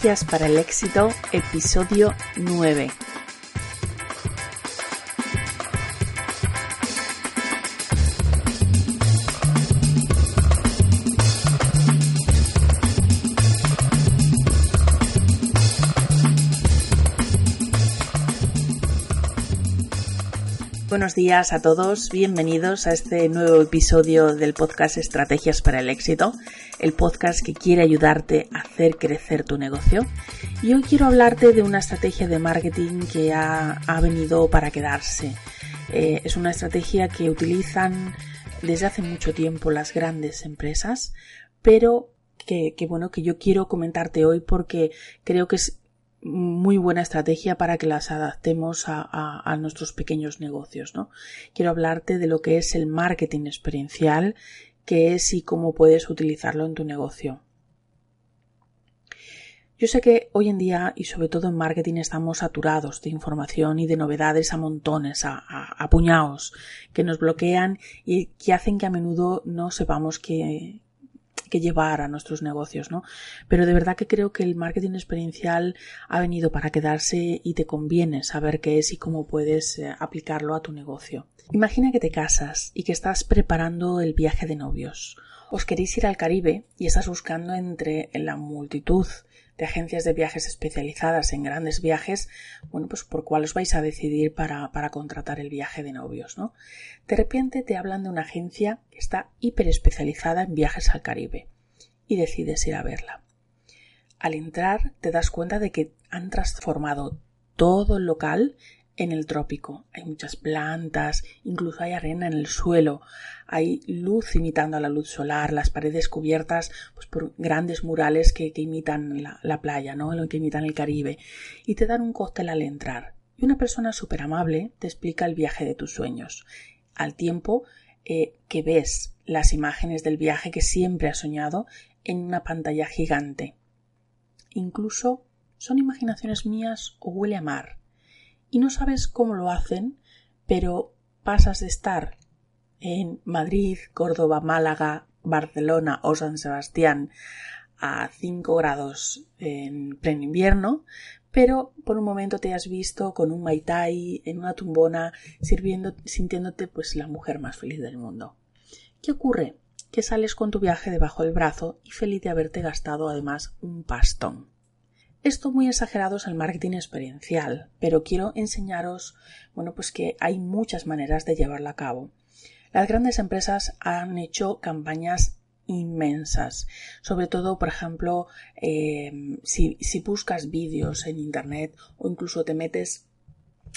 Estrategias para el éxito, episodio 9. Buenos días a todos, bienvenidos a este nuevo episodio del podcast Estrategias para el éxito, el podcast que quiere ayudarte a hacer crecer tu negocio. Y hoy quiero hablarte de una estrategia de marketing que ha, venido para quedarse. Eh, es una estrategia que utilizan desde hace mucho tiempo las grandes empresas, pero que, que, bueno que yo quiero comentarte hoy porque creo que es muy buena estrategia para que las adaptemos a, nuestros pequeños negocios, ¿no? Quiero hablarte de lo que es el marketing experiencial, qué es y cómo puedes utilizarlo en tu negocio. Yo sé que hoy en día y sobre todo en marketing estamos saturados de información y de novedades a montones, a, a puñados, que nos bloquean y que hacen que a menudo no sepamos qué, que llevar a nuestros negocios, ¿no? Pero de verdad que creo que el marketing experiencial ha venido para quedarse y te conviene saber qué es y cómo puedes eh, aplicarlo a tu negocio. Imagina que te casas y que estás preparando el viaje de novios. Os queréis ir al Caribe y estás buscando entre la multitud de agencias de viajes especializadas en grandes viajes, bueno, pues por cuál os vais a decidir para, para contratar el viaje de novios, ¿no? De repente te hablan de una agencia que está hiper especializada en viajes al Caribe y decides ir a verla. Al entrar te das cuenta de que han transformado todo el local en el trópico. Hay muchas plantas, incluso hay arena en el suelo, hay luz imitando a la luz solar, las paredes cubiertas pues, por grandes murales que, imitan la, playa, ¿no? que imitan el Caribe, y te dan un cóctel al entrar. Y una persona súper amable te explica el viaje de tus sueños. Al tiempo eh, que ves las imágenes del viaje que siempre has soñado en una pantalla gigante. Incluso son imaginaciones mías o huele a mar y no sabes cómo lo hacen, pero pasas de estar en Madrid, Córdoba, Málaga, Barcelona o San Sebastián a 5 grados en pleno invierno, pero por un momento te has visto con un maitai en una tumbona sintiéndote pues la mujer más feliz del mundo. ¿Qué ocurre? Que sales con tu viaje debajo del brazo y feliz de haberte gastado además un pastón. Esto muy exagerado es el marketing experiencial, pero quiero enseñaros, bueno, pues que hay muchas maneras de llevarlo a cabo. Las grandes empresas han hecho campañas inmensas. Sobre todo, por ejemplo, eh, si, si buscas vídeos en Internet o incluso te metes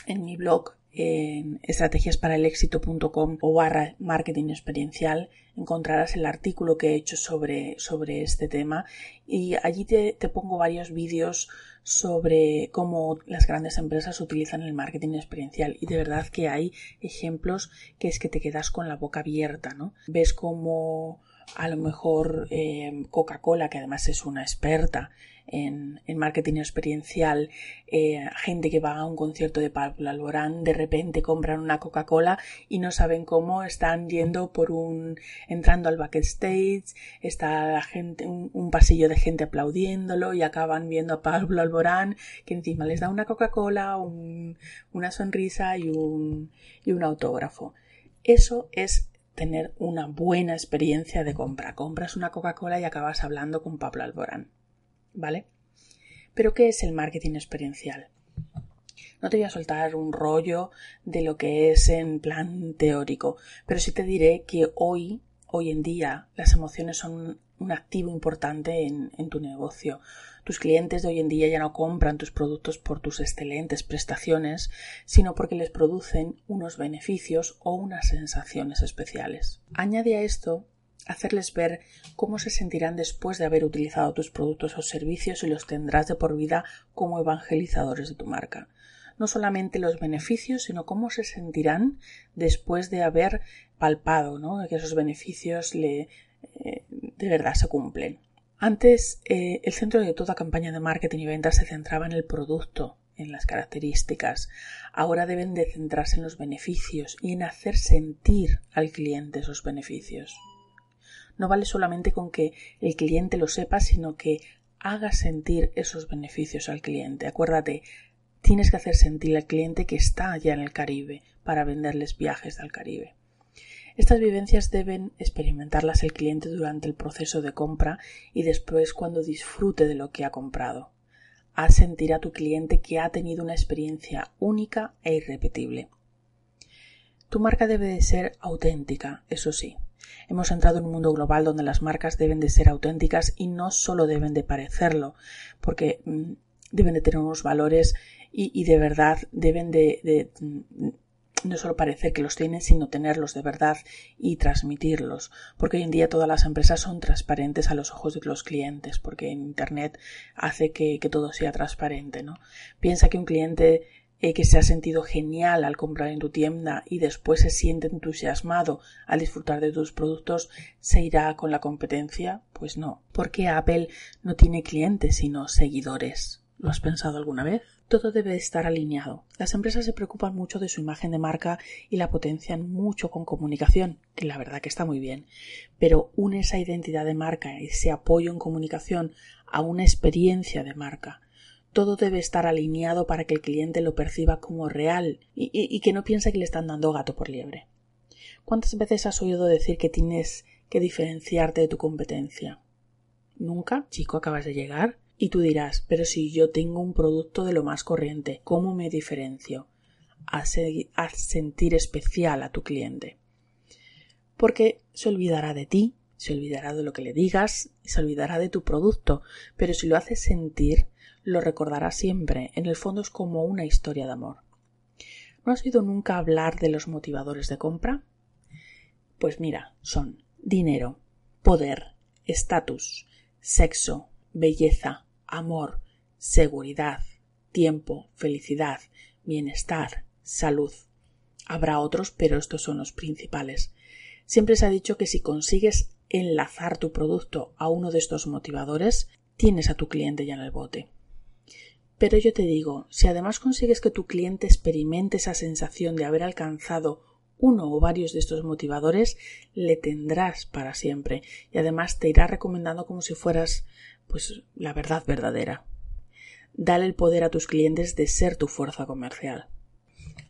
en mi blog en estrategiasparaelexito.com o barra marketing experiencial encontrarás el artículo que he hecho sobre, sobre este tema y allí te, te pongo varios vídeos sobre cómo las grandes empresas utilizan el marketing experiencial y de verdad que hay ejemplos que es que te quedas con la boca abierta, ¿no? Ves cómo a lo mejor eh, Coca-Cola, que además es una experta en, marketing experiencial, eh, gente que va a un concierto de Pablo Alborán, de repente compran una Coca-Cola y no saben cómo están yendo por un, entrando al backstage, está la gente, un, pasillo de gente aplaudiéndolo y acaban viendo a Pablo Alborán que encima les da una Coca-Cola, una sonrisa y un, y un autógrafo. Eso es tener una buena experiencia de compra. Compras una Coca-Cola y acabas hablando con Pablo Alborán. ¿vale? Pero ¿qué es el marketing experiencial? No te voy a soltar un rollo de lo que es en plan teórico, pero sí te diré que hoy, hoy en día, las emociones son un activo importante en, tu negocio. Tus clientes de hoy en día ya no compran tus productos por tus excelentes prestaciones, sino porque les producen unos beneficios o unas sensaciones especiales. Añade a esto hacerles ver cómo se sentirán después de haber utilizado tus productos o servicios y los tendrás de por vida como evangelizadores de tu marca. No solamente los beneficios, sino cómo se sentirán después de haber palpado ¿no? que esos beneficios le, eh, de verdad se cumplen. Antes, eh, el centro de toda campaña de marketing y ventas se centraba en el producto, en las características. Ahora deben de centrarse en los beneficios y en hacer sentir al cliente esos beneficios. No vale solamente con que el cliente lo sepa, sino que haga sentir esos beneficios al cliente. Acuérdate, tienes que hacer sentir al cliente que está allá en el Caribe para venderles viajes al Caribe. Estas vivencias deben experimentarlas el cliente durante el proceso de compra y después cuando disfrute de lo que ha comprado. Haz sentir a tu cliente que ha tenido una experiencia única e irrepetible. Tu marca debe de ser auténtica, eso sí, Hemos entrado en un mundo global donde las marcas deben de ser auténticas y no solo deben de parecerlo, porque mm, deben de tener unos valores y, de verdad deben de, mm, no solo parecer que los tienen, sino tenerlos de verdad y transmitirlos. Porque hoy en día todas las empresas son transparentes a los ojos de los clientes, porque Internet hace que, que todo sea transparente, ¿no? Piensa que un cliente eh, que se ha sentido genial al comprar en tu tienda y después se siente entusiasmado al disfrutar de tus productos, ¿se irá con la competencia? Pues no, porque Apple no tiene clientes sino seguidores. ¿Lo has pensado alguna vez? Todo debe estar alineado. Las empresas se preocupan mucho de su imagen de marca y la potencian mucho con comunicación, que la verdad que está muy bien. Pero une esa identidad de marca, ese apoyo en comunicación a una experiencia de marca todo debe estar alineado para que el cliente lo perciba como real y, que no piense que le están dando gato por liebre. ¿Cuántas veces has oído decir que tienes que diferenciarte de tu competencia? ¿Nunca? Chico, acabas de llegar. Y tú dirás, pero si yo tengo un producto de lo más corriente, ¿cómo me diferencio? Haz, sentir especial a tu cliente. Porque se olvidará de ti, se olvidará de lo que le digas se olvidará de tu producto, pero si lo haces sentir, lo recordará siempre. En el fondo es como una historia de amor. ¿No has oído nunca hablar de los motivadores de compra? Pues mira, son dinero, poder, estatus, sexo, belleza, amor, seguridad, tiempo, felicidad, bienestar, salud. Habrá otros, pero estos son los principales. Siempre se ha dicho que si consigues enlazar tu producto a uno de estos motivadores, tienes a tu cliente ya en el bote. Pero yo te digo, si además consigues que tu cliente experimente esa sensación de haber alcanzado uno o varios de estos motivadores, le tendrás para siempre y además te irá recomendando como si fueras pues la verdad verdadera. Dale el poder a tus clientes de ser tu fuerza comercial.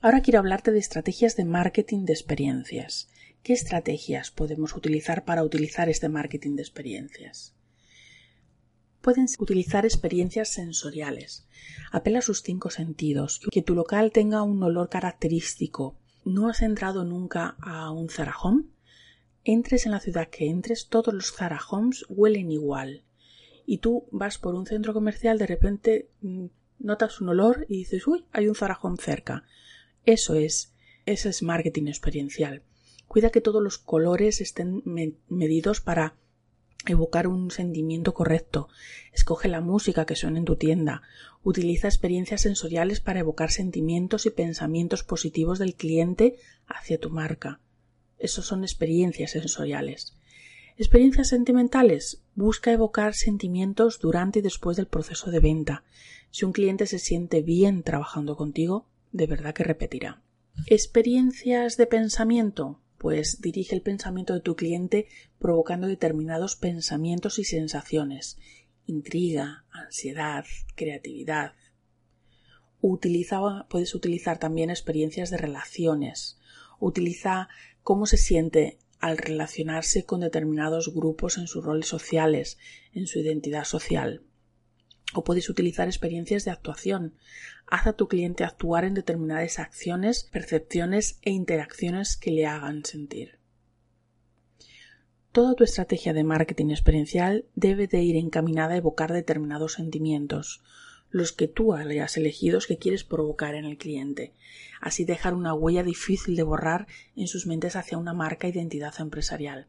Ahora quiero hablarte de estrategias de marketing de experiencias. ¿Qué estrategias podemos utilizar para utilizar este marketing de experiencias? pueden utilizar experiencias sensoriales. Apela a sus cinco sentidos. Que tu local tenga un olor característico. ¿No has entrado nunca a un Zara Home? Entres en la ciudad que entres, todos los Zara Homes huelen igual. Y tú vas por un centro comercial, de repente mm, notas un olor y dices, uy, hay un Zara Home cerca. Eso es, ese es marketing experiencial. Cuida que todos los colores estén medidos para evocar un sentimiento correcto. Escoge la música que suene en tu tienda. Utiliza experiencias sensoriales para evocar sentimientos y pensamientos positivos del cliente hacia tu marca. Esos son experiencias sensoriales. Experiencias sentimentales. Busca evocar sentimientos durante y después del proceso de venta. Si un cliente se siente bien trabajando contigo, de verdad que repetirá. Experiencias de pensamiento pues dirige el pensamiento de tu cliente provocando determinados pensamientos y sensaciones, intriga, ansiedad, creatividad. puedes utilizar también experiencias de relaciones. Utiliza cómo se siente al relacionarse con determinados grupos en sus roles sociales, en su identidad social. O puedes utilizar experiencias de actuación. Haz a tu cliente actuar en determinadas acciones, percepciones e interacciones que le hagan sentir. Toda tu estrategia de marketing experiencial debe de ir encaminada a evocar determinados sentimientos, los que tú hayas elegido que quieres provocar en el cliente, así dejar una huella difícil de borrar en sus mentes hacia una marca identidad empresarial.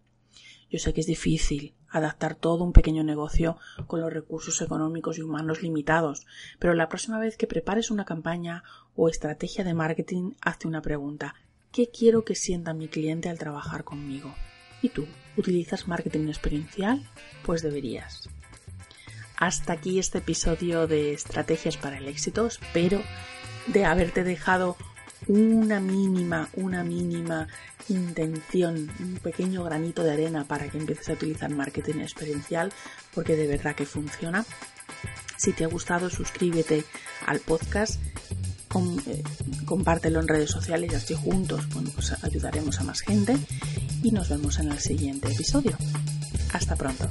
Yo sé que es difícil adaptar todo un pequeño negocio con los recursos económicos y humanos limitados, pero la próxima vez que prepares una campaña o estrategia de marketing, hazte una pregunta. ¿Qué quiero que sienta mi cliente al trabajar conmigo? ¿Y tú? ¿Utilizas marketing experiencial? Pues deberías. Hasta aquí este episodio de Estrategias para el éxito. Espero de haberte dejado una mínima, una mínima intención, un pequeño granito de arena para que empieces a utilizar marketing experiencial, porque de verdad que funciona. Si te ha gustado, suscríbete al podcast eh, compártelo en redes sociales y así juntos pues ayudaremos a más gente y nos vemos en el siguiente episodio. Hasta pronto.